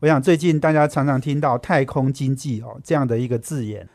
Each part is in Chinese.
我想最近大家常常听到太空经济哦这样的一个字眼，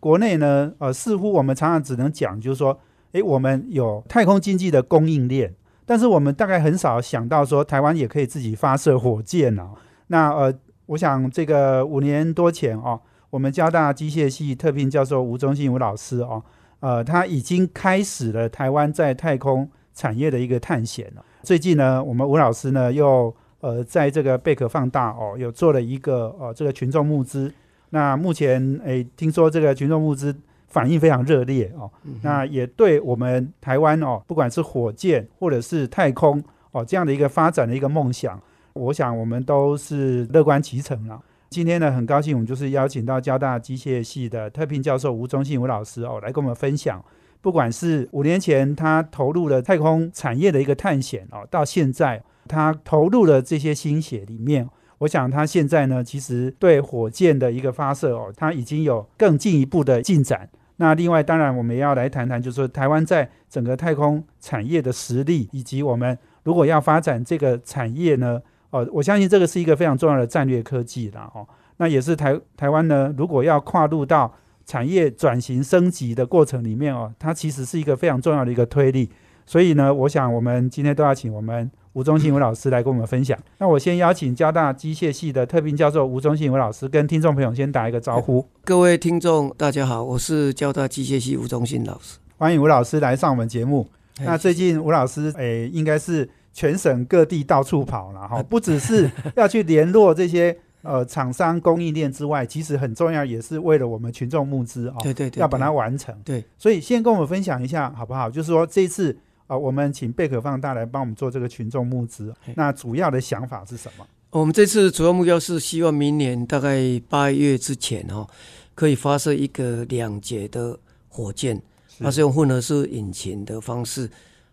国内呢，呃，似乎我们常常只能讲，就是说，诶，我们有太空经济的供应链。但是我们大概很少想到说，台湾也可以自己发射火箭哦。那呃，我想这个五年多前哦，我们交大机械系特聘教授吴忠信吴老师哦，呃，他已经开始了台湾在太空产业的一个探险了。最近呢，我们吴老师呢又呃在这个贝壳放大哦，有做了一个呃这个群众募资。那目前诶，听说这个群众募资。反应非常热烈哦，那也对我们台湾哦，不管是火箭或者是太空哦这样的一个发展的一个梦想，我想我们都是乐观其成了。今天呢，很高兴我们就是邀请到交大机械系的特聘教授吴忠信吴老师哦，来跟我们分享，不管是五年前他投入了太空产业的一个探险哦，到现在他投入了这些心血里面，我想他现在呢，其实对火箭的一个发射哦，他已经有更进一步的进展。那另外，当然我们也要来谈谈，就是说台湾在整个太空产业的实力，以及我们如果要发展这个产业呢，哦，我相信这个是一个非常重要的战略科技啦，哦。那也是台台湾呢，如果要跨入到产业转型升级的过程里面哦，它其实是一个非常重要的一个推力。所以呢，我想我们今天都要请我们。吴忠信吴老师来跟我们分享。那我先邀请交大机械系的特聘教授吴忠信吴老师跟听众朋友先打一个招呼。各位听众，大家好，我是交大机械系吴忠信老师，欢迎吴老师来上我们节目。那最近吴老师诶，应该是全省各地到处跑了哈，不只是要去联络这些 呃厂商供应链之外，其实很重要也是为了我们群众募资啊，对对对，要把它完成。对，所以先跟我们分享一下好不好？就是说这次。啊，我们请贝壳放大来帮我们做这个群众募资。那主要的想法是什么？我们这次主要目标是希望明年大概八月之前哦，可以发射一个两节的火箭，它是用混合式引擎的方式，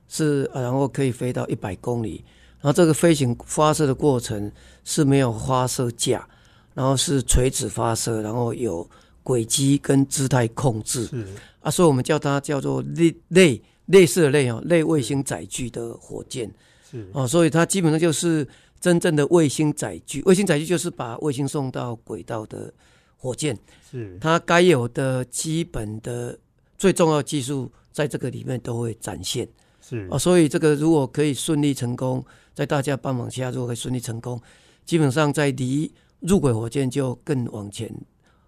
是然后可以飞到一百公里。然后这个飞行发射的过程是没有发射架，然后是垂直发射，然后有轨迹跟姿态控制。是啊，所以我们叫它叫做类类。类似的类哦，类卫星载具的火箭是哦，所以它基本上就是真正的卫星载具。卫星载具就是把卫星送到轨道的火箭，是它该有的基本的最重要技术，在这个里面都会展现。是啊，所以这个如果可以顺利成功，在大家帮忙下，如果可以顺利成功，基本上在离入轨火箭就更往前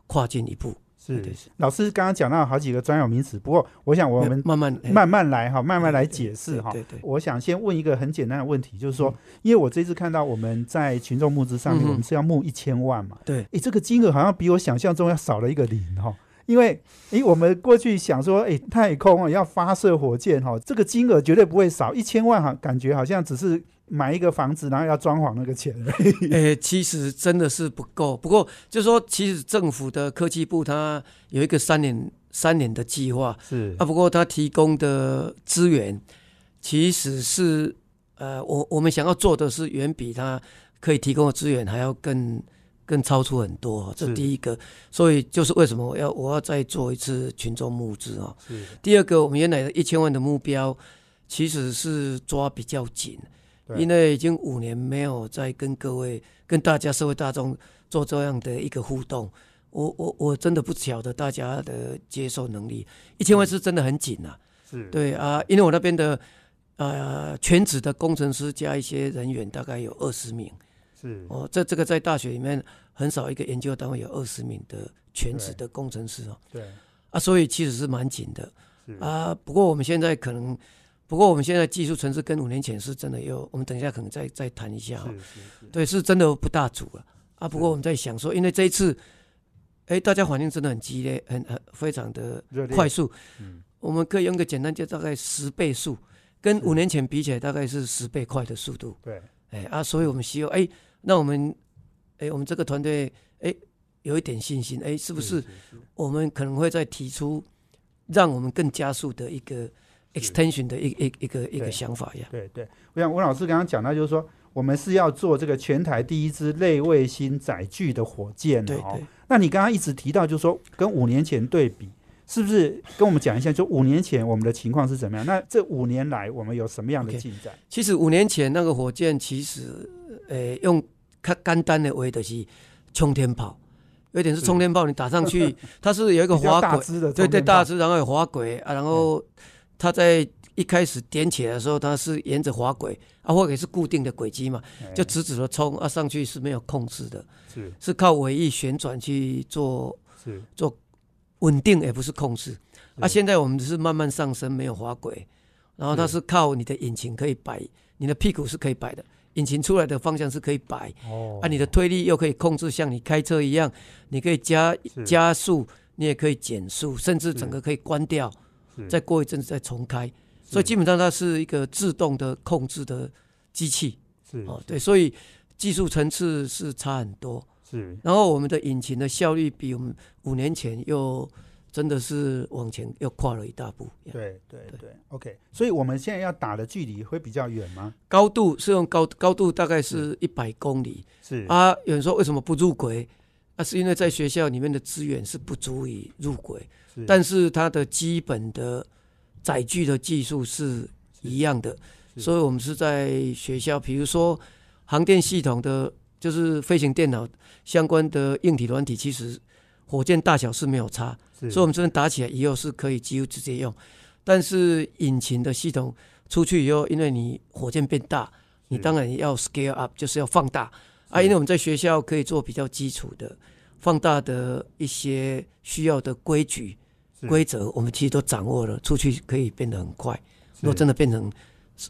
跨进一步。是老师刚刚讲到好几个专有名词，不过我想我们慢慢慢慢来哈，慢慢来解释哈。对对。我想先问一个很简单的问题，就是说，因为我这次看到我们在群众募资上面，我们是要募一千万嘛？对。诶，这个金额好像比我想象中要少了一个零哈。因为哎，我们过去想说，哎，太空啊要发射火箭哈，这个金额绝对不会少，一千万哈，感觉好像只是。买一个房子，然后要装潢那个钱，哎，其实真的是不够。不过，就是说，其实政府的科技部它有一个三年三年的计划，是啊。不过，它提供的资源其实是，呃，我我们想要做的是远比它可以提供的资源还要更更超出很多。这第一个，所以就是为什么我要我要再做一次群众募资啊？是。第二个，我们原来的一千万的目标其实是抓比较紧。因为已经五年没有再跟各位、跟大家社会大众做这样的一个互动，我我我真的不晓得大家的接受能力。一千万是真的很紧啊，是对啊，因为我那边的呃全职的工程师加一些人员大概有二十名，是哦，这这个在大学里面很少一个研究单位有二十名的全职的工程师哦，对啊，所以其实是蛮紧的啊。不过我们现在可能。不过我们现在技术层次跟五年前是真的有，我们等一下可能再再谈一下哈。对，是真的不大足了啊。不过我们在想说，因为这一次，哎，大家反应真的很激烈，很很非常的快速。嗯，我们可以用个简单就大概十倍速，跟五年前比起来大概是十倍快的速度。对，哎啊，所以我们希望哎，那我们哎，我们这个团队哎，有一点信心，哎，是不是我们可能会再提出让我们更加速的一个 extension 的一一一个一个想法呀？对对，我想吴老师刚刚讲到，就是说我们是要做这个全台第一支类卫星载具的火箭哦。那你刚刚一直提到，就是说跟五年前对比。是不是跟我们讲一下？就五年前我们的情况是怎么样？那这五年来我们有什么样的进展？其实五年前那个火箭，其实呃用看简单的为的是冲天炮，有点是冲天炮，你打上去，它是有一个滑轨，对对，大支，然后有滑轨啊，然后它在一开始点起来的时候，它是沿着滑轨啊，或者是固定的轨迹嘛，就直直的冲啊，上去是没有控制的，是。是靠尾翼旋转去做，是。做。稳定也不是控制，啊，现在我们是慢慢上升，没有滑轨，然后它是靠你的引擎可以摆，你的屁股是可以摆的，引擎出来的方向是可以摆，哦，啊，你的推力又可以控制，像你开车一样，你可以加加速，你也可以减速，甚至整个可以关掉，再过一阵子再重开，所以基本上它是一个自动的控制的机器，是哦，对，所以技术层次是差很多。是，然后我们的引擎的效率比我们五年前又真的是往前又跨了一大步。对对对，OK。所以我们现在要打的距离会比较远吗？高度是用高高度大概是一百公里。是啊，有人说为什么不入轨？那是因为在学校里面的资源是不足以入轨，但是它的基本的载具的技术是一样的，所以我们是在学校，比如说航电系统的。就是飞行电脑相关的硬体软体，其实火箭大小是没有差，所以我们这边打起来以后是可以几乎直接用。但是引擎的系统出去以后，因为你火箭变大，你当然要 scale up，就是要放大啊。因为我们在学校可以做比较基础的放大的一些需要的规矩规则，我们其实都掌握了，出去可以变得很快。如果真的变成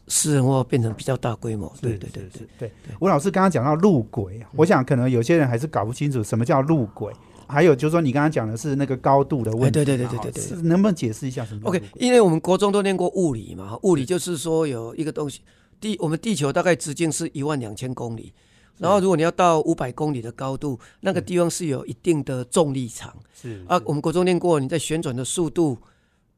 私人化变成比较大规模，对对对对对。吴老师刚刚讲到路轨，我想可能有些人还是搞不清楚什么叫路轨，还有就是说你刚刚讲的是那个高度的问题，对对对对对对，能不能解释一下什么？OK，因为我们国中都念过物理嘛，物理就是说有一个东西，地我们地球大概直径是一万两千公里，然后如果你要到五百公里的高度，那个地方是有一定的重力场，是啊，我们国中念过，你在旋转的速度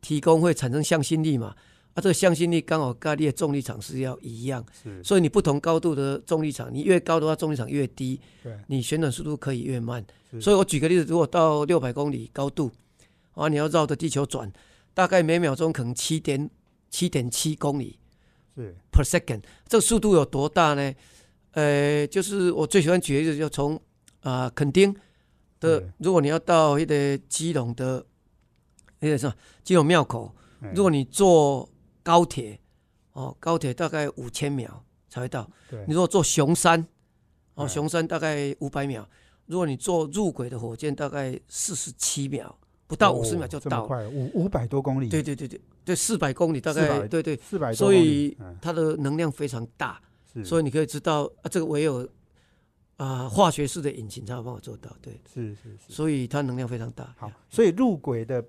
提供会产生向心力嘛。啊，这个向心力刚好跟你的重力场是要一样，所以你不同高度的重力场，你越高的话，重力场越低，你旋转速度可以越慢。所以我举个例子，如果到六百公里高度，啊，你要绕着地球转，大概每秒钟可能七点七点七公里是。per second，这个速度有多大呢？呃，就是我最喜欢举例子，就从啊垦丁的，如果你要到一个基隆的，那个什么基隆庙口，如果你坐高铁哦，高铁大概五千秒才会到。你如果坐熊山，哦，熊山大概五百秒。如果你坐入轨的火箭，大概四十七秒，不到五十秒就到。快，五五百多公里。对对对对，对四百公里大概，对对，四百。所以它的能量非常大，所以你可以知道啊，这个唯有啊化学式的引擎才有办法做到。对，是是是。所以它能量非常大。好，所以入轨的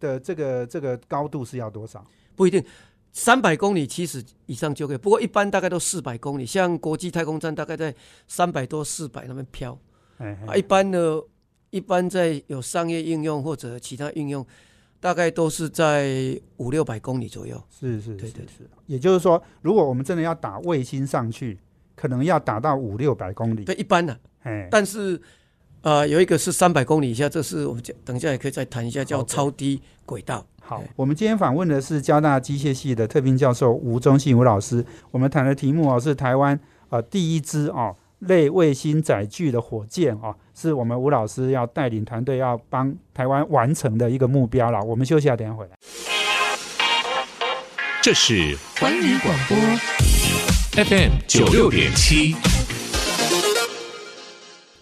的这个这个高度是要多少？不一定。三百公里其实以上就可以，不过一般大概都四百公里，像国际太空站大概在三百多、四百那边飘。啊，一般呢，一般在有商业应用或者其他应用，大概都是在五六百公里左右。是是，对对是。也就是说，如果我们真的要打卫星上去，可能要打到五六百公里。对，一般的。哎，但是。呃，有一个是三百公里以下，这是我们讲，等一下也可以再谈一下，叫超低轨道。好，我们今天访问的是交大机械系的特聘教授吴忠信吴老师。我们谈的题目哦，是台湾呃第一支哦类卫星载具的火箭哦，是我们吴老师要带领团队要帮台湾完成的一个目标了。我们休息下，等下回来。这是环宇广播 FM 九六点七。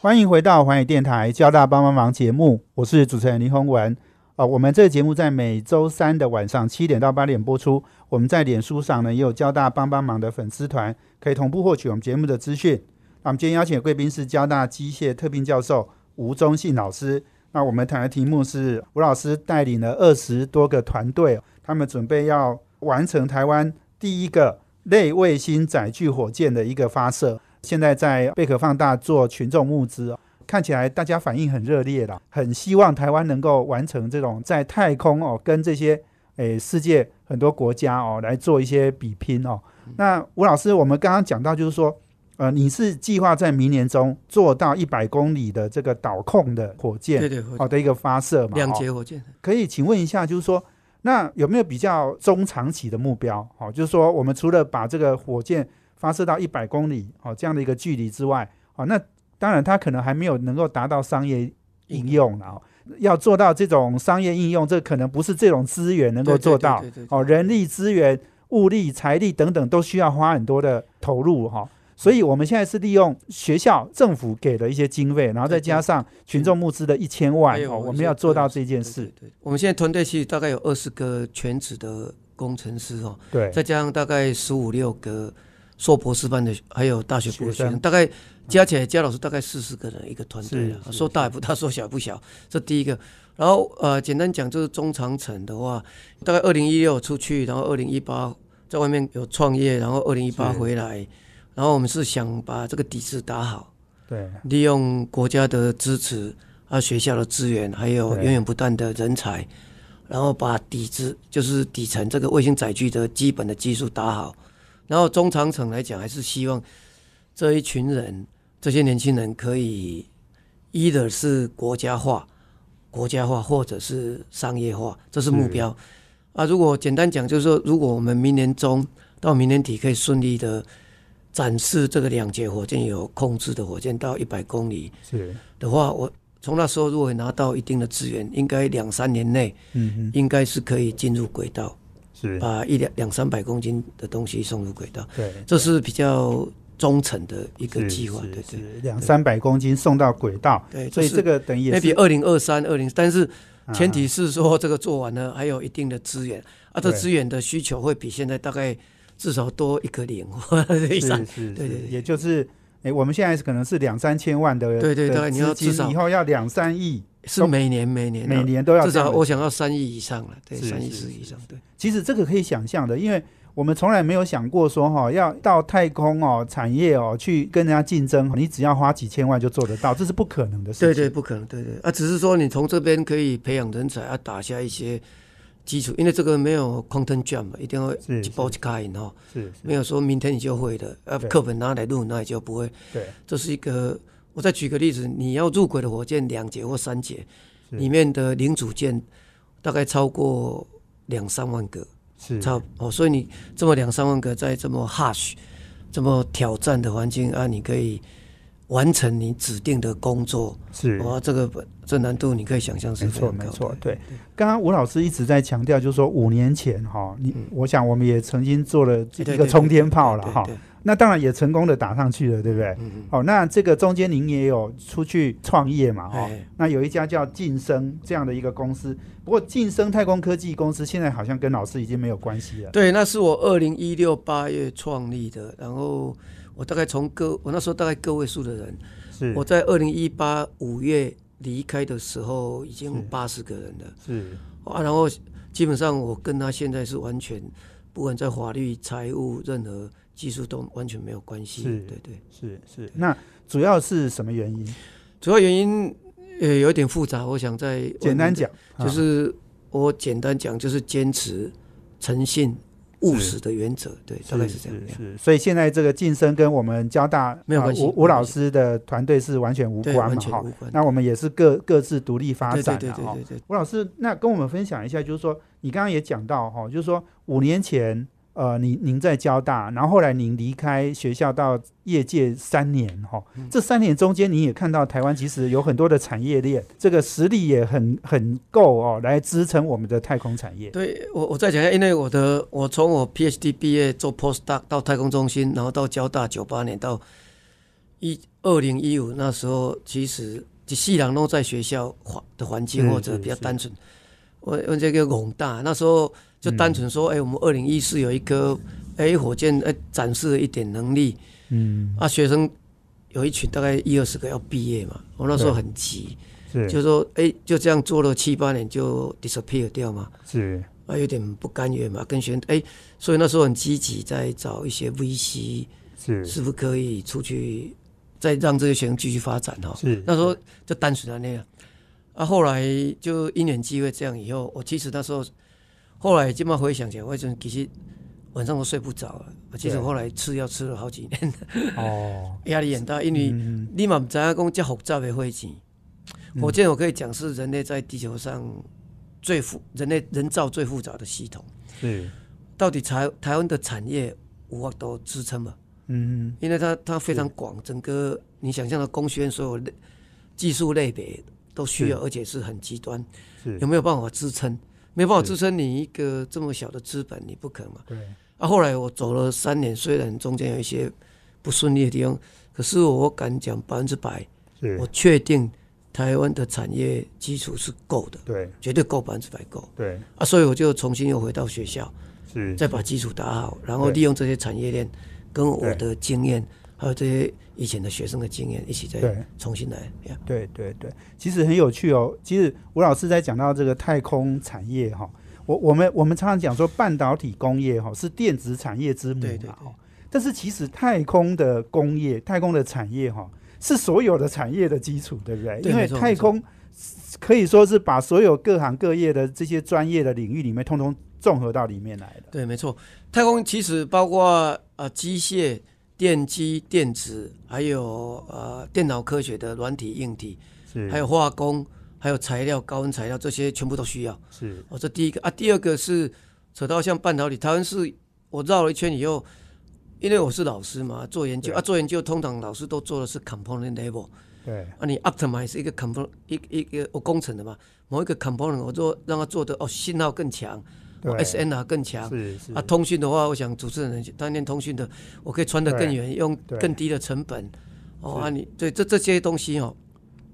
欢迎回到环宇电台交大帮帮忙节目，我是主持人林宏文。啊，我们这个节目在每周三的晚上七点到八点播出。我们在脸书上呢也有交大帮帮忙的粉丝团，可以同步获取我们节目的资讯。那我们今天邀请贵宾是交大机械特聘教授吴忠信老师。那我们谈的题目是吴老师带领了二十多个团队，他们准备要完成台湾第一个类卫星载具火箭的一个发射。现在在贝壳放大做群众募资看起来大家反应很热烈了，很希望台湾能够完成这种在太空哦，跟这些诶世界很多国家哦来做一些比拼哦。那吴老师，我们刚刚讲到就是说，呃，你是计划在明年中做到一百公里的这个导控的火箭，对对，好的一个发射嘛，两节火箭。可以请问一下，就是说，那有没有比较中长期的目标？好，就是说，我们除了把这个火箭发射到一百公里，哦这样的一个距离之外，哦，那当然它可能还没有能够达到商业应用了。要做到这种商业应用，这可能不是这种资源能够做到。哦，人力资源。物力、财力等等都需要花很多的投入哈，所以我们现在是利用学校、政府给的一些经费，然后再加上群众募资的一千万哦，我们要做到这件事。对，我们现在团队其实大概有二十个全职的工程师哦，对，再加上大概十五六个硕博士班的，还有大学部的学生，大概加起来加老师大概四十个人一个团队啊，说大也不大，说小也不小。这第一个。然后呃，简单讲就是中长程的话，大概二零一六出去，然后二零一八在外面有创业，然后二零一八回来，然后我们是想把这个底子打好，对，利用国家的支持啊，学校的资源，还有源源不断的人才，然后把底子就是底层这个卫星载具的基本的技术打好，然后中长程来讲，还是希望这一群人这些年轻人可以一的是国家化。国家化或者是商业化，这是目标啊。如果简单讲，就是说，如果我们明年中到明年底可以顺利的展示这个两节火箭有控制的火箭到一百公里是的话，我从那时候如果拿到一定的资源，应该两三年内，嗯应该是可以进入轨道，是把一两两三百公斤的东西送入轨道。对，这是比较。忠诚的一个计划，对对，两三百公斤送到轨道，对，所以这个等于也比二零二三、二零，但是前提是说这个做完了还有一定的资源，啊，这资源的需求会比现在大概至少多一个零 或以上，是，对对，也就是，哎，我们现在是可能是两三千万的，对对对，你要至少以后要两三亿，是每年每年每年都要至少我想要三亿以上了，对，三亿四以上，对，其实这个可以想象的，因为。我们从来没有想过说哈，要到太空哦，产业哦，去跟人家竞争，你只要花几千万就做得到，这是不可能的事情。对对，不可能，对对啊，只是说你从这边可以培养人才，要打下一些基础，因为这个没有 content jump，一定要一步一卡印哈，是。没有说明天你就会的，呃，课本拿来录，那你就不会。对，这是一个，我再举个例子，你要入轨的火箭两节或三节，里面的零组件大概超过两三万个。是。差哦，所以你这么两三万个在这么 harsh、这么挑战的环境啊，你可以完成你指定的工作，是。哇，这个这难度你可以想象是没错没错。对，刚刚吴老师一直在强调，就是说五年前哈，你我想我们也曾经做了一个冲天炮了哈。那当然也成功的打上去了，对不对？嗯哦，那这个中间您也有出去创业嘛？哈，那有一家叫晋升这样的一个公司，不过晋升太空科技公司现在好像跟老师已经没有关系了。对，那是我二零一六八月创立的，然后我大概从个我那时候大概个位数的人，是我在二零一八五月离开的时候已经八十个人了，是啊，然后基本上我跟他现在是完全不管在法律、财务任何。技术都完全没有关系，是，对对，是是。那主要是什么原因？主要原因呃有点复杂，我想再简单讲，就是我简单讲，就是坚持诚信务实的原则，对，大概是这样。是，所以现在这个晋升跟我们交大没有关系，吴吴老师的团队是完全无关嘛？哈，那我们也是各各自独立发展的哈。吴老师，那跟我们分享一下，就是说你刚刚也讲到哈，就是说五年前。呃，您您在交大，然后后来您离开学校到业界三年哈，这三年中间，你也看到台湾其实有很多的产业链，这个实力也很很够哦，来支撑我们的太空产业。对我，我再讲一下，因为我的我从我 PhD 毕业做 Postdoc 到太空中心，然后到交大九八年到一二零一五那时候，其实就细郎都在学校环的环境或者比较单纯，我我这个宏大那时候。就单纯说，哎，我们二零一四有一颗，哎，火箭，哎，展示了一点能力，嗯，啊，学生有一群大概一二十个要毕业嘛，我那时候很急，是，就说，哎，就这样做了七八年就 disappear 掉嘛，是，啊，有点不甘愿嘛，跟学生，哎，所以那时候很积极在找一些 VC，是，是不是可以出去再让这些学生继续发展哦。是。那时候就单纯的那样。啊，后来就因缘机会这样以后，我其实那时候后来这么回想起来，我真其实晚上都睡不着了。其实后来吃药吃了好几年，哦，压力很大，因为你嘛不知道讲这复杂的火箭，火箭我可以讲是人类在地球上最复人类人造最复杂的系统。是，到底台台湾的产业无法都支撑嘛？嗯，因为它它非常广，整个你想象的工学院所有技术类别。都需要，而且是很极端，有没有办法支撑？没办法支撑你一个这么小的资本，你不可嘛。对。啊，后来我走了三年，虽然中间有一些不顺利的地方，可是我敢讲百分之百，我确定台湾的产业基础是够的，对，绝对够百分之百够。对。啊，所以我就重新又回到学校，是，再把基础打好，然后利用这些产业链跟我的经验。还有这些以前的学生的经验，一起再重新来。对对对，其实很有趣哦。其实吴老师在讲到这个太空产业哈，我我们我们常常讲说半导体工业哈是电子产业之母嘛哈。但是其实太空的工业、太空的产业哈是所有的产业的基础，对不对？因为太空可以说是把所有各行各业的这些专业的领域里面，通通综合到里面来的。对，没错。太空其实包括呃机械。电机、电子，还有呃电脑科学的软体、硬体，还有化工，还有材料、高温材料，这些全部都需要。是哦，这第一个啊，第二个是扯到像半导体，台湾是我绕了一圈以后，因为我是老师嘛，做研究啊，做研究通常老师都做的是 component level。对啊，你 optimize 一个 component 一一个我工程的嘛，某一个 component 我做让它做的哦信号更强。S N 啊更强，是是啊，通讯的话，我想主持人当年通讯的，我可以穿得更远，用更低的成本。哦啊，你对这这些东西哦，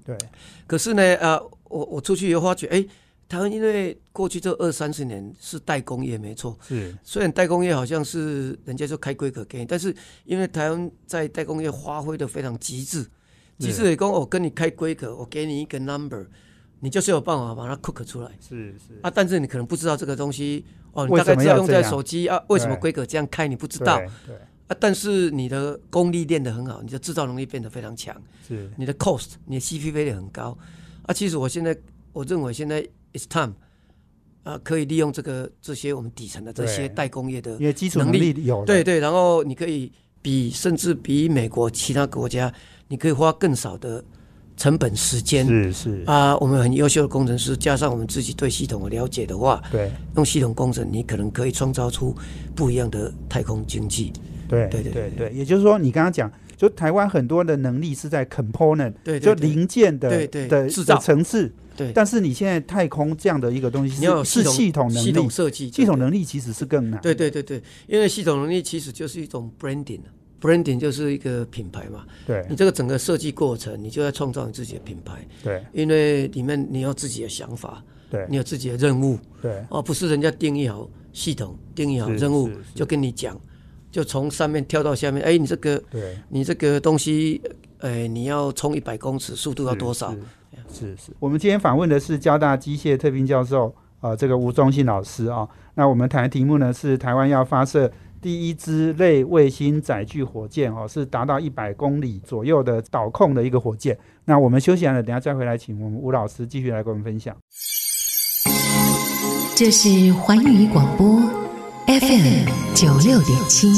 对。可是呢，啊，我我出去以后发觉，哎，台湾因为过去这二三十年是代工业，没错。是。虽然代工业好像是人家说开规格给你，但是因为台湾在代工业发挥的非常极致，极致也跟，我跟你开规格，我给你一个 number。你就是有办法把它 cook 出来，是是。啊，但是你可能不知道这个东西哦，你大概知道用在手机啊，为什么规格这样开你不知道，对啊，但是你的功力练得很好，你的制造能力变得非常强，是。你的 cost，你的 C P 费率很高。啊。其实我现在我认为现在 it's time 啊，可以利用这个这些我们底层的这些代工业的因为基础能力有对对，然后你可以比甚至比美国其他国家，你可以花更少的。成本时间是是。啊，我们很优秀的工程师，加上我们自己对系统的了解的话，对，用系统工程，你可能可以创造出不一样的太空经济。对对对对，也就是说，你刚刚讲，就台湾很多的能力是在 component，对，就零件的的制造。层次。对，但是你现在太空这样的一个东西，是系统能力、系统设计、系统能力其实是更难。对对对对，因为系统能力其实就是一种 branding。Branding 就是一个品牌嘛，对。你这个整个设计过程，你就在创造你自己的品牌，对，因为里面你有自己的想法，对，你有自己的任务，对，哦，不是人家定义好系统，定义好任务就跟你讲，就从上面跳到下面，哎，你这个，对，你这个东西，哎，你要冲一百公尺，速度要多少？是是，我们今天访问的是交大机械特聘教授，呃，这个吴忠信老师啊，那我们谈的题目呢是台湾要发射。第一支类卫星载具火箭哦，是达到一百公里左右的导控的一个火箭。那我们休息完了，等下再回来，请我们吴老师继续来跟我们分享。这是环宇广播 FM 九六点七，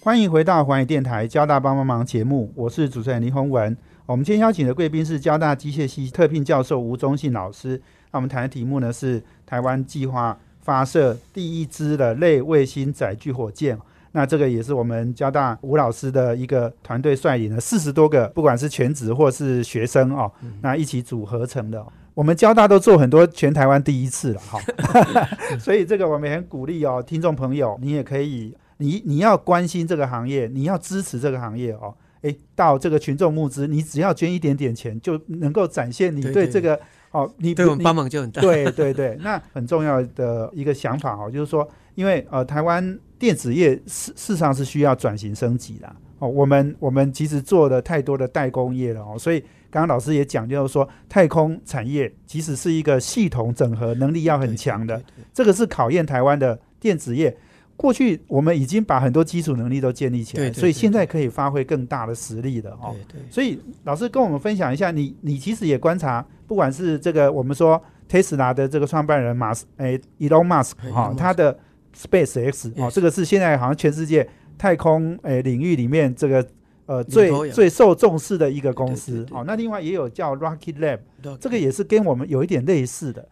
欢迎回到环宇电台交大帮帮忙节目，我是主持人林宏文。我们今天邀请的贵宾是交大机械系特聘教授吴忠信老师。那我们谈的题目呢是台湾计划。发射第一支的类卫星载具火箭，那这个也是我们交大吴老师的一个团队率领的四十多个，不管是全职或是学生哦，那一起组合成的。我们交大都做很多全台湾第一次了哈，所以这个我们很鼓励哦，听众朋友，你也可以，你你要关心这个行业，你要支持这个行业哦，诶，到这个群众募资，你只要捐一点点钱，就能够展现你对这个。哦，你对我们帮忙就很大。对对对，那很重要的一个想法哦，就是说，因为呃，台湾电子业事事实上是需要转型升级的哦。我们我们其实做了太多的代工业了哦，所以刚刚老师也讲，就是说，太空产业其实是一个系统整合能力要很强的，这个是考验台湾的电子业。过去我们已经把很多基础能力都建立起来，所以现在可以发挥更大的实力了哦。对对。所以老师跟我们分享一下，你你其实也观察，不管是这个我们说 Tesla 的这个创办人马斯诶 Elon Musk 哈，他的 Space X 哦，这个是现在好像全世界太空诶领域里面这个呃最最受重视的一个公司哦。那另外也有叫 Rocket Lab，这个也是跟我们有一点类似的。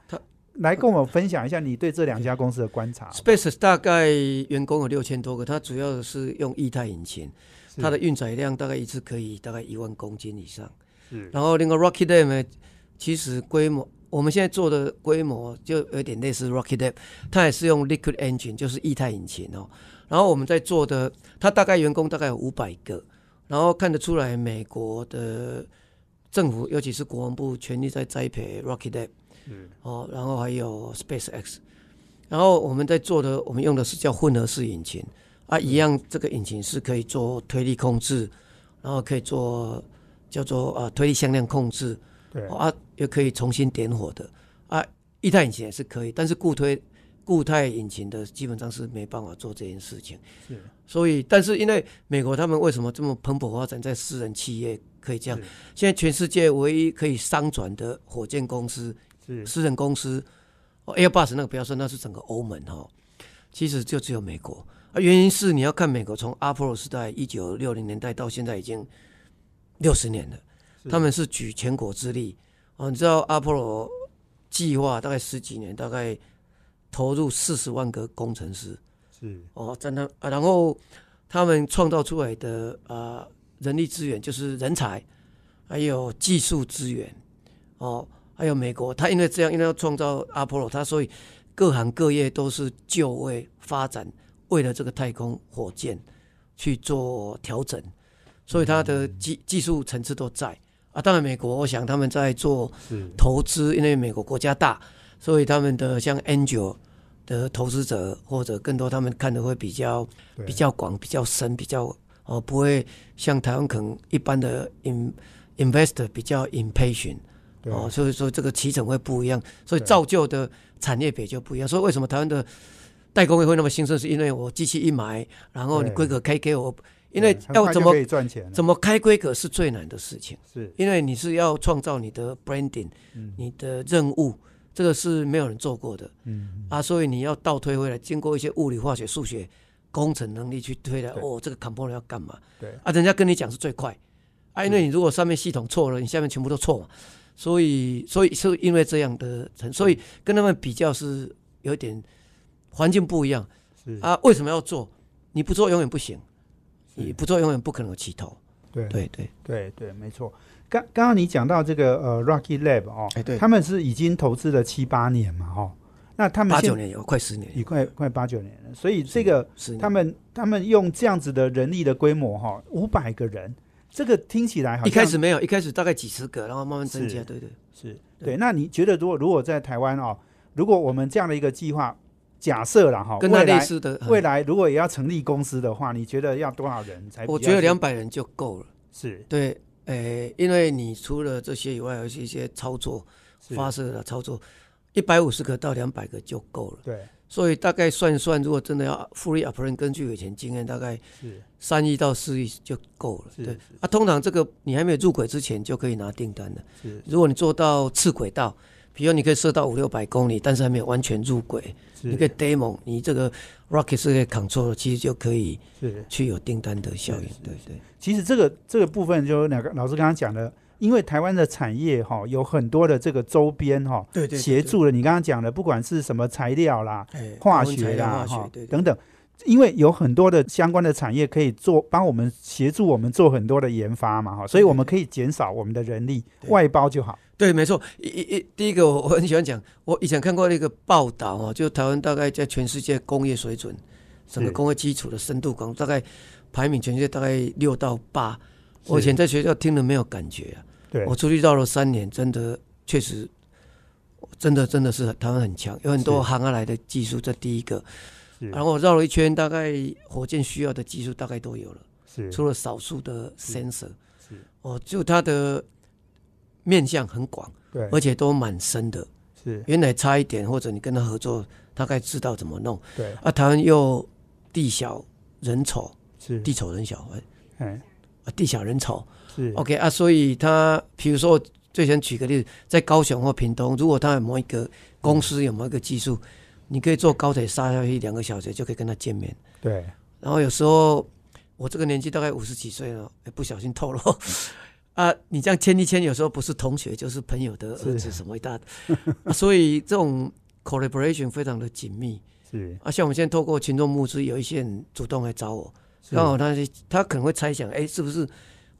来跟我们分享一下你对这两家公司的观察。Space 大概员工有六千多个，它主要是用液态引擎，它的运载量大概一次可以大概一万公斤以上。然后那个 Rocket Lab 呢，其实规模我们现在做的规模就有点类似 Rocket Lab，它也是用 Liquid Engine，就是液态引擎哦。然后我们在做的，它大概员工大概有五百个，然后看得出来美国的政府，尤其是国防部，全力在栽培 Rocket Lab。嗯，哦，然后还有 Space X，然后我们在做的，我们用的是叫混合式引擎。啊，一样这个引擎是可以做推力控制，然后可以做叫做啊推力向量控制，对。啊，也可以重新点火的。啊，液态引擎也是可以，但是固推固态引擎的基本上是没办法做这件事情，是，所以但是因为美国他们为什么这么蓬勃发展，在私人企业可以这样，现在全世界唯一可以商转的火箭公司。私人公司，Airbus 那个不要说，那是整个欧盟哈，其实就只有美国啊。原因是你要看美国从阿波罗时代一九六零年代到现在已经六十年了，他们是举全国之力啊。你知道阿波罗计划大概十几年，大概投入四十万个工程师是哦，真的啊。然后他们创造出来的啊人力资源就是人才，还有技术资源哦。还有美国，他因为这样，因为要创造阿波罗，他所以各行各业都是就位发展，为了这个太空火箭去做调整，所以他的技技术层次都在啊。当然，美国我想他们在做投资，因为美国国家大，所以他们的像 Angel 的投资者或者更多，他们看的会比较比较广、比较深、比较哦，不会像台湾可能一般的 in investor 比较 impatient。哦，所以说这个起程会不一样，所以造就的产业别就不一样。所以为什么台湾的代工业会那么兴盛？是因为我机器一买，然后你规格开给我，因为要怎么赚钱？怎么开规格是最难的事情。是，因为你是要创造你的 branding，你的任务，这个是没有人做过的。嗯啊，所以你要倒推回来，经过一些物理、化学、数学、工程能力去推的。哦，这个 component 要干嘛？对啊，人家跟你讲是最快啊，因为你如果上面系统错了，你下面全部都错嘛。所以，所以是因为这样的，所以跟他们比较是有点环境不一样。啊，为什么要做？你不做永远不行，你不做永远不可能有起头。对对对对对，没错。刚刚刚你讲到这个呃，Rocky Lab 哦，哎对，他们是已经投资了七八年嘛，哦，那他们八九年有快十年，也快快八九年了。所以这个他们他们用这样子的人力的规模哈，五百个人。这个听起来好像一开始没有，一开始大概几十个，然后慢慢增加。对对，是对。那你觉得，如果如果在台湾哦，如果我们这样的一个计划，假设了哈，跟他类似的，未来如果也要成立公司的话，你觉得要多少人才？我觉得两百人就够了。是对，诶，因为你除了这些以外，有一些操作、发射的操作，一百五十个到两百个就够了。对。所以大概算一算，如果真的要 fully operate，根据以前经验，大概是三亿到四亿就够了。对啊，通常这个你还没有入轨之前就可以拿订单了。是，如果你做到次轨道，比如你可以射到五六百公里，但是还没有完全入轨，你可以 demo，你这个 rocket 是可以 control，其实就可以是去有订单的效应。对对，其实这个这个部分就两个老师刚刚讲的。因为台湾的产业哈有很多的这个周边哈，对对，协助了你刚刚讲的，不管是什么材料啦、化学啦哈等等，因为有很多的相关的产业可以做帮我们协助我们做很多的研发嘛哈，所以我们可以减少我们的人力外包就好。对，没错。一一第一个我很喜欢讲，我以前看过那个报道哦，就台湾大概在全世界工业水准，整个工业基础的深度广，大概排名全世界大概六到八。我以前在学校听了没有感觉啊，我出去绕了三年，真的确实，真的真的是台湾很强，有很多行下来的技术，这第一个。然后我绕了一圈，大概火箭需要的技术大概都有了，是。除了少数的 sensor，是。哦，就它的面向很广，对，而且都蛮深的，是。原来差一点，或者你跟他合作，大概知道怎么弄，对。啊，台湾又地小人丑，是。地丑人小，哎，啊，地小人丑是，OK 啊，所以他比如说，最先举个例子，在高雄或屏东，如果他有某一个公司有某一个技术，你可以坐高铁杀下去两个小时就可以跟他见面。对，然后有时候我这个年纪大概五十几岁了，哎，不小心透露。啊，你这样牵一牵，有时候不是同学就是朋友的儿子什么一大，啊所以这种 collaboration 非常的紧密。是。啊，像我们现在透过群众募资，有一些人主动来找我，刚好他他可能会猜想，哎，是不是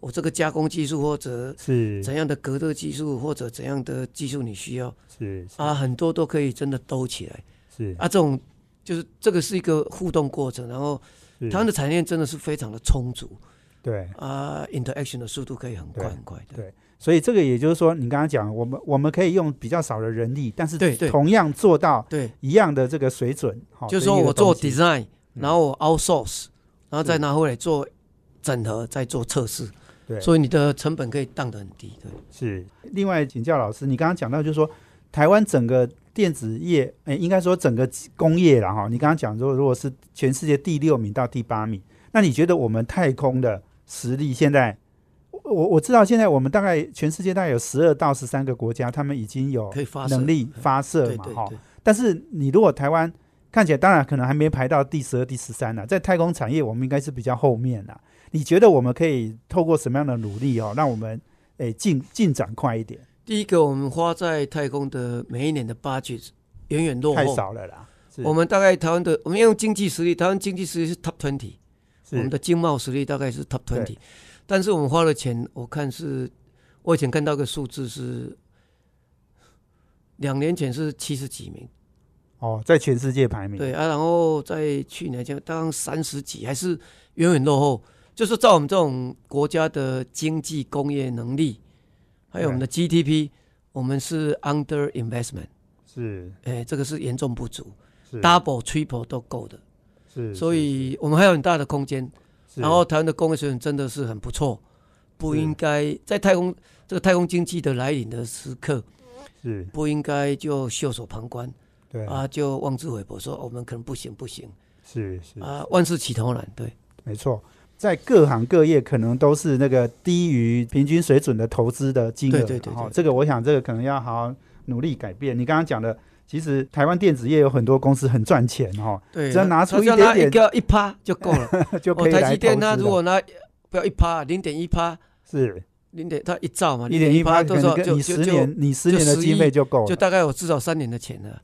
我这个加工技术或者是。怎样的隔热技术或者怎样的技术你需要是啊，很多都可以真的兜起来是。啊，这种就是这个是一个互动过程，然后是。台湾的产业链真的是非常的充足对。啊，interaction 的速度可以很快很快的，对，所以这个也就是说，你刚刚讲，我们我们可以用比较少的人力，但是同样做到对，一样的这个水准，好就是说我做 design，嗯。然后我 outsource，然后再拿回来做整合，再做测试。对，所以你的成本可以降得很低，对。是，另外请教老师，你刚刚讲到就是说，台湾整个电子业，哎，应该说整个工业了哈，你刚刚讲说，如果是全世界第六名到第八名，那你觉得我们太空的实力现在？我我知道现在我们大概全世界大概有十二到十三个国家，他们已经有能力发射嘛哈。但是你如果台湾看起来，当然可能还没排到第十二、第十三呢，在太空产业我们应该是比较后面啦。你觉得我们可以透过什么样的努力哦，让我们诶进进展快一点？第一个，我们花在太空的每一年的 budget 远远落后太后。少了啦。我们大概台湾的，我们用经济实力，台湾经济实力是 top twenty，我们的经贸实力大概是 top twenty，但是我们花的钱，我看是，我以前看到个数字是，两年前是七十几名，哦，在全世界排名。对啊，然后在去年就当三十几，还是远远落后。就是照我们这种国家的经济工业能力，还有我们的 GDP，我们是 under investment，是。哎，这个是严重不足是，double triple 都够的，是，所以我们还有很大的空间。然后台湾的工业水准真的是很不错，不应该在太空这个太空经济的来临的时刻，是。不应该就袖手旁观对啊，就妄自菲薄，说我们可能不行不行是是啊，万事起头难，对。没错。在各行各业，可能都是那个低于平均水准的投资的金额。对对对对哦这个我想这个可能要好好努力改变。你刚刚讲的，其实台湾电子业有很多公司很赚钱哦，对，只要拿出一点点拿一个一趴就够了。就 哦，可以来投台积电它如果拿不要一趴，零点一趴，是零点它一兆嘛，一点一趴八，多少就你十年你十年的就经费就够了。就大概有至少三年的钱了。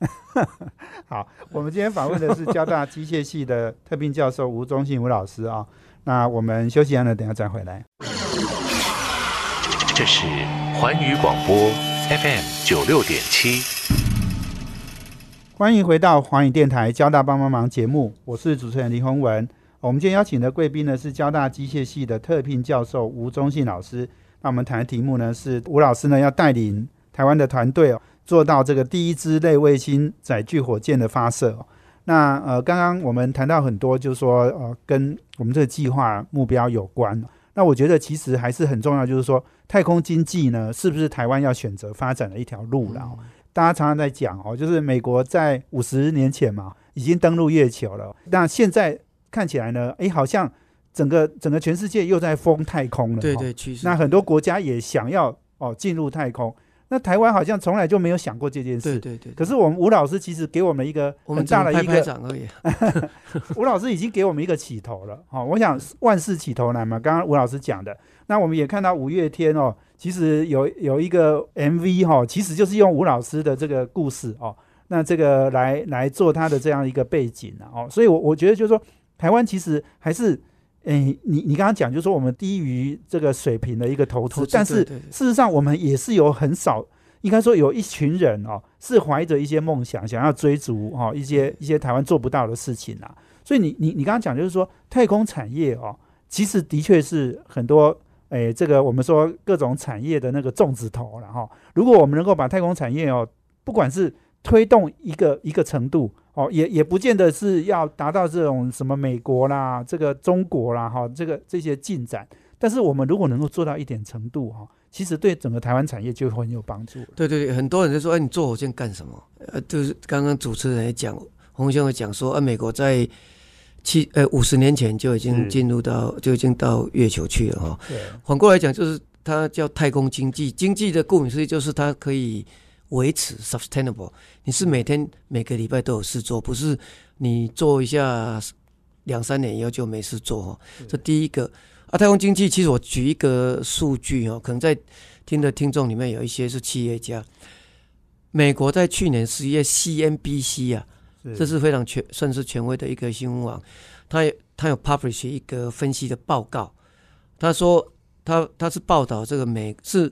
好，我们今天访问的是交大机械系的特聘教授吴忠信吴老师啊。那我们休息完了，等下再回来。这是环宇广播 FM 九六点七。欢迎回到华语电台交大帮帮忙节目，我是主持人林宏文。我们今天邀请的贵宾呢是交大机械系的特聘教授吴忠信老师。那我们谈的题目呢是吴老师呢要带领台湾的团队哦，做到这个第一支类卫星载具火箭的发射、哦。那呃，刚刚我们谈到很多，就是说呃，跟我们这个计划目标有关。那我觉得其实还是很重要，就是说太空经济呢，是不是台湾要选择发展的一条路了、哦？大家常常在讲哦，就是美国在五十年前嘛，已经登陆月球了。那现在看起来呢，诶，好像整个整个全世界又在封太空了。哦对对。那很多国家也想要哦进入太空。那台湾好像从来就没有想过这件事。对对对。可是我们吴老师其实给我们一个我们很大的一个，掌而已。吴老师已经给我们一个起头了。哦，我想万事起头难嘛，刚刚吴老师讲的。那我们也看到五月天哦，其实有有一个 MV 哈、哦，其实就是用吴老师的这个故事哦，那这个来来做他的这样一个背景啊哦，所以我我觉得就是说，台湾其实还是，诶，你你刚刚讲就是说我们低于这个水平的一个投资，投资但是事实上我们也是有很少。应该说有一群人哦，是怀着一些梦想，想要追逐哦一些一些台湾做不到的事情啊。所以你你你刚刚讲就是说太空产业哦，其实的确是很多诶，这个我们说各种产业的那个种子头了哈。如果我们能够把太空产业哦，不管是推动一个一个程度哦，也也不见得是要达到这种什么美国啦、这个中国啦哈，这个这些进展。但是我们如果能够做到一点程度哈，其实对整个台湾产业就很有帮助。对对对，很多人就说：“哎，你做火箭干什么？”呃，就是刚刚主持人也讲，洪兄也讲说，呃，美国在七呃五十年前就已经进入到就已经到月球去了哈。反过来讲，就是它叫太空经济，经济的顾名思义就是它可以维持 sustainable。你是每天每个礼拜都有事做，不是你做一下两三年以后就没事做哈。这第一个啊，太空经济其实我举一个数据哦，可能在听的听众里面有一些是企业家。美国在去年十一月，CNBC 啊。这是非常权，算是权威的一个新闻网。他他有 publish 一个分析的报告。他说，他他是报道这个美是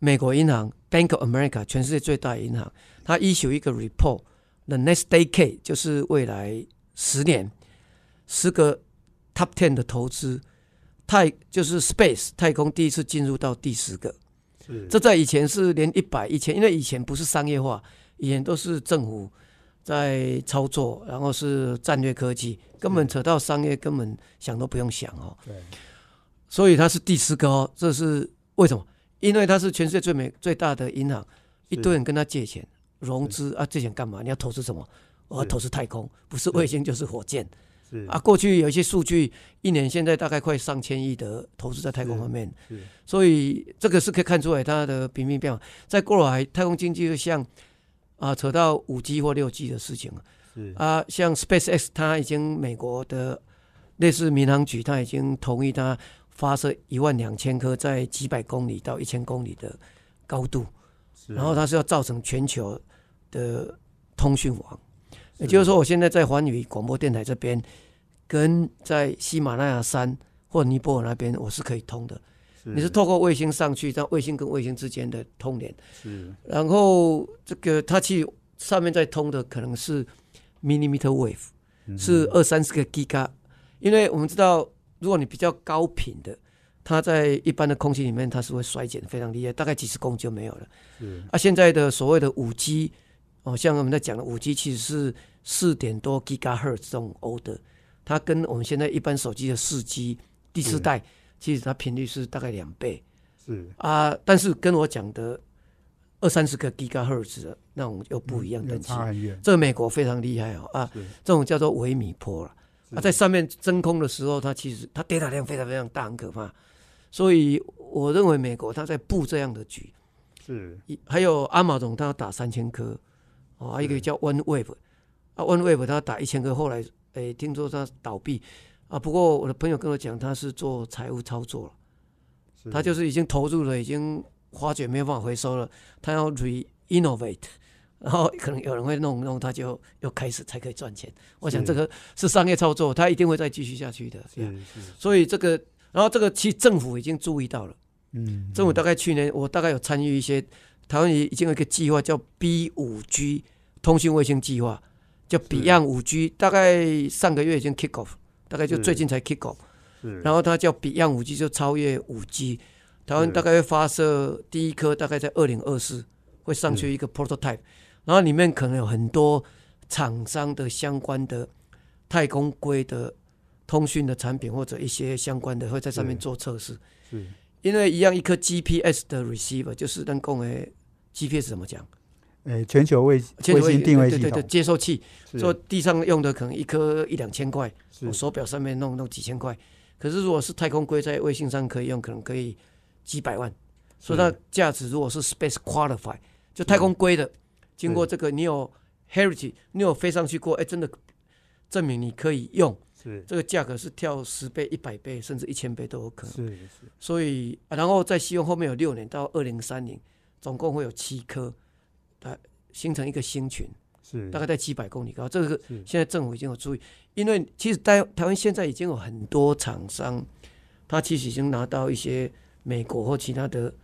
美国银行 Bank of America 全世界最大的银行。他 issue 一个 report，the next decade 就是未来十年十个 top ten 的投资太就是 space 太空第一次进入到第十个。这在以前是连一百以前，因为以前不是商业化，以前都是政府。在操作，然后是战略科技，根本扯到商业，根本想都不用想哦。对，所以它是第十个哦，这是为什么？因为它是全世界最美最大的银行，一堆人跟他借钱融资啊，借钱干嘛？你要投资什么？我要投资太空，不是卫星就是火箭。是啊，过去有一些数据，一年现在大概快上千亿的投资在太空方面。所以这个是可以看出来它的平民变化。在过来，太空经济就像。啊，扯到五 G 或六 G 的事情了。是啊，像 SpaceX，它已经美国的类似民航局，它已经同意它发射一万两千颗在几百公里到一千公里的高度，然后它是要造成全球的通讯网。也就是说，我现在在环宇广播电台这边，跟在喜马拉雅山或尼泊尔那边，我是可以通的。你是透过卫星上去，让卫星跟卫星之间的通联。是，然后这个它去上面在通的可能是 millimeter wave，是二三十个 giga。因为我们知道，如果你比较高频的，它在一般的空气里面，它是会衰减非常厉害，大概几十公就没有了。是。啊，现在的所谓的五 G，哦，像我们在讲的五 G，其实是四点多 gigahertz 这种 order，它跟我们现在一般手机的四 G 第四代。其实它频率是大概两倍，是啊，但是跟我讲的二三十个 gigahertz 的那种又不一样等级，这个美国非常厉害哦啊，这种叫做微米波了啊，在上面真空的时候，它其实它 data 量非常非常大，很可怕，所以我认为美国它在布这样的局，是，还有阿马总他要打三千颗，哦，一个叫 One Wave，啊 One Wave 他打一千颗，后来诶听说他倒闭。啊，不过我的朋友跟我讲，他是做财务操作了，他就是已经投入了，已经发觉没有办法回收了，他要 re innovate，然后可能有人会弄弄，他就又开始才可以赚钱。我想这个是商业操作，他一定会再继续下去的。所以这个，然后这个其实政府已经注意到了，嗯，政府大概去年我大概有参与一些，台湾已经有一个计划叫 B 五 G 通讯卫星计划，叫 Beyond 五 G，大概上个月已经 kick off。大概就最近才 kick off，然后它叫 Beyond 五 G，就超越五 G。台湾大概会发射第一颗，大概在二零二四会上去一个 prototype，然后里面可能有很多厂商的相关的太空规的通讯的产品，或者一些相关的会在上面做测试。因为一样一颗 GPS 的 receiver，就是能供诶 GPS 怎么讲？诶，全球卫卫星定位系统接收器，说地上用的可能一颗一两千块，我手表上面弄弄几千块。可是如果是太空硅在卫星上可以用，可能可以几百万。所以它价值如果是 space qualify，就太空硅的，经过这个你有 heritage，你有飞上去过，哎，真的证明你可以用。是这个价格是跳十倍、一百倍，甚至一千倍都有可能。是是。所以，然后在希望后面有六年到二零三零，总共会有七颗。它形成一个星群，是大概在几百公里高。这个现在政府已经有注意，因为其实台台湾现在已经有很多厂商，他其实已经拿到一些美国或其他的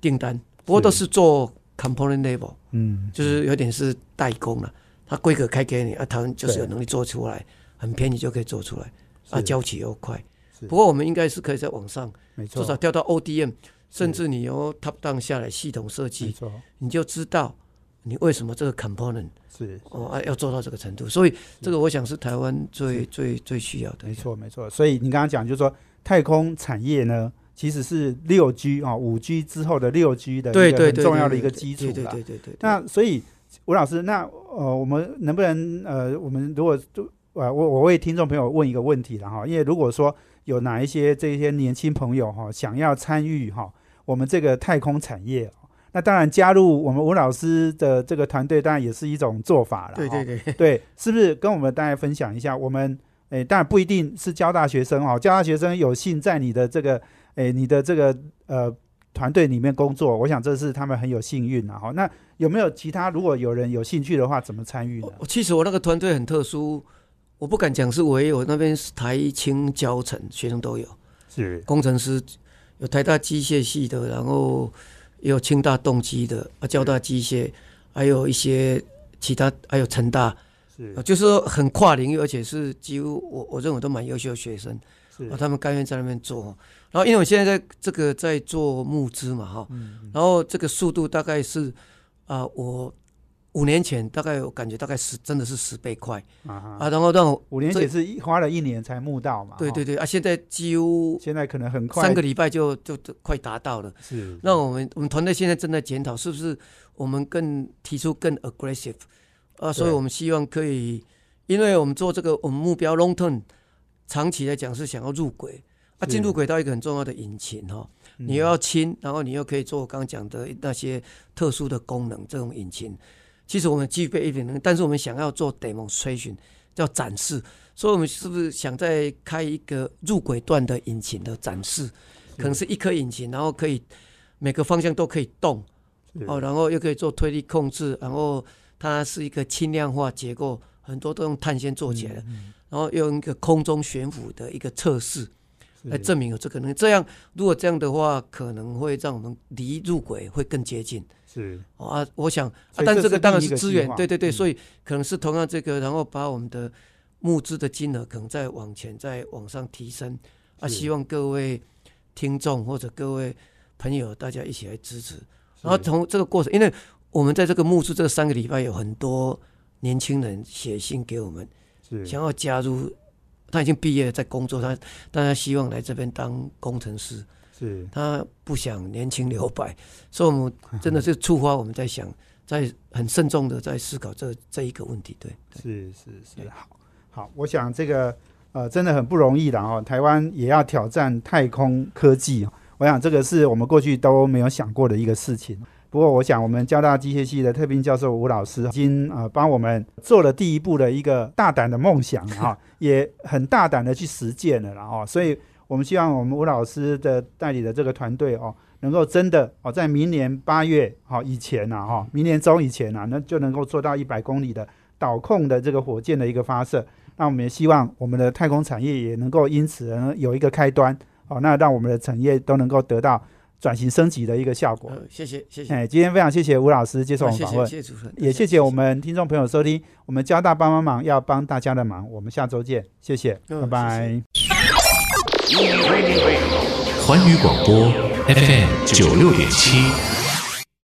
订单，不过都是做 component level，嗯，就是有点是代工了。它规格开给你，啊，台湾就是有能力做出来，很便宜就可以做出来，啊，交期又快。不过我们应该是可以在网上，没错至少调到 ODM。甚至你由 top down 下来系统设计，你就知道你为什么这个 component 是哦要做到这个程度。所以这个我想是台湾最最最需要的。没错没错。所以你刚刚讲就是说太空产业呢，其实是六 G 啊五 G 之后的六 G 的一个很重要的一个基础了。对对对对。那所以吴老师，那呃我们能不能呃我们如果就我我我为听众朋友问一个问题了哈，因为如果说有哪一些这些年轻朋友哈想要参与哈我们这个太空产业，那当然加入我们吴老师的这个团队，当然也是一种做法了。对对对，对，是不是跟我们大家分享一下？我们诶，当然不一定是交大学生哦，交大学生有幸在你的这个诶，你的这个呃团队里面工作，我想这是他们很有幸运啊。哈，那有没有其他？如果有人有兴趣的话，怎么参与呢？其实我那个团队很特殊。我不敢讲是唯有那边是台青教程学生都有，是工程师有台大机械系的，然后有清大动机的啊，交大机械，还有一些其他，还有成大，是就是说很跨领域，而且是几乎我我认为都蛮优秀的学生，是啊，他们甘愿在那边做。然后因为我现在在这个在做募资嘛，哈，然后这个速度大概是啊我。五年前大概我感觉大概十真的是十倍快啊，然后让我五年前是花了一年才募到嘛，对对对啊，现在几乎现在可能很快三个礼拜就就快达到了。是，那我们我们团队现在正在检讨，是不是我们更提出更 aggressive 啊？所以我们希望可以，因为我们做这个我们目标 long term 长期来讲是想要入轨啊，进入轨道一个很重要的引擎哈，你又要轻，然后你又可以做我刚刚讲的那些特殊的功能，这种引擎。其实我们具备一点能力，但是我们想要做 demonstration，叫展示，所以我们是不是想再开一个入轨段的引擎的展示？可能是一颗引擎，然后可以每个方向都可以动，哦，然后又可以做推力控制，然后它是一个轻量化结构，很多都用碳纤做起来的，然后用一个空中悬浮的一个测试来证明有这个能力。这样如果这样的话，可能会让我们离入轨会更接近。是。啊，我想，但这个当然是资源，对对对，所以可能是同样这个，然后把我们的募资的金额可能再往前再往上提升。啊，希望各位听众或者各位朋友大家一起来支持。然后从这个过程，因为我们在这个募资这三个礼拜有很多年轻人写信给我们，想要加入，他已经毕业在工作，他但他希望来这边当工程师。是他不想年轻留白，所以我们真的是触发我们在想，在很慎重的在思考这这一个问题。对，是是是，好，好，我想这个呃真的很不容易的哦，台湾也要挑战太空科技，我想这个是我们过去都没有想过的一个事情。不过我想我们交大机械系的特聘教授吴老师已经呃帮我们做了第一步的一个大胆的梦想哈，也很大胆的去实践了，然后所以。我们希望我们吴老师的代理的这个团队哦，能够真的哦，在明年八月好以前呐哈，明年中以前呐，那就能够做到一百公里的导控的这个火箭的一个发射。那我们也希望我们的太空产业也能够因此而有一个开端哦，那让我们的产业都能够得到转型升级的一个效果。谢谢谢谢。哎，今天非常谢谢吴老师接受我们访问，谢谢主持人，也谢谢我们听众朋友收听。我们交大帮帮忙要帮大家的忙，我们下周见，谢谢，拜拜。环宇广播 FM 九六点七。